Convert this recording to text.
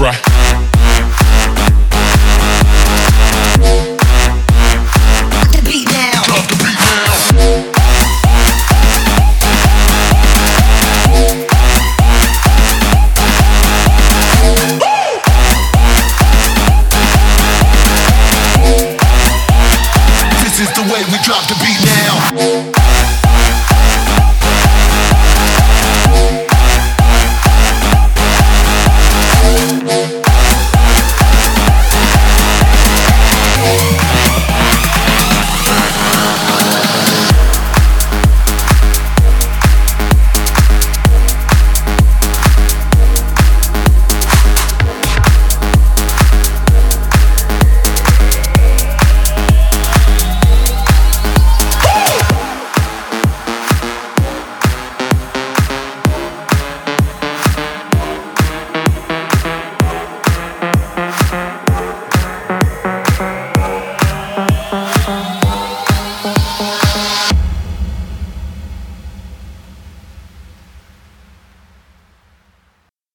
Right.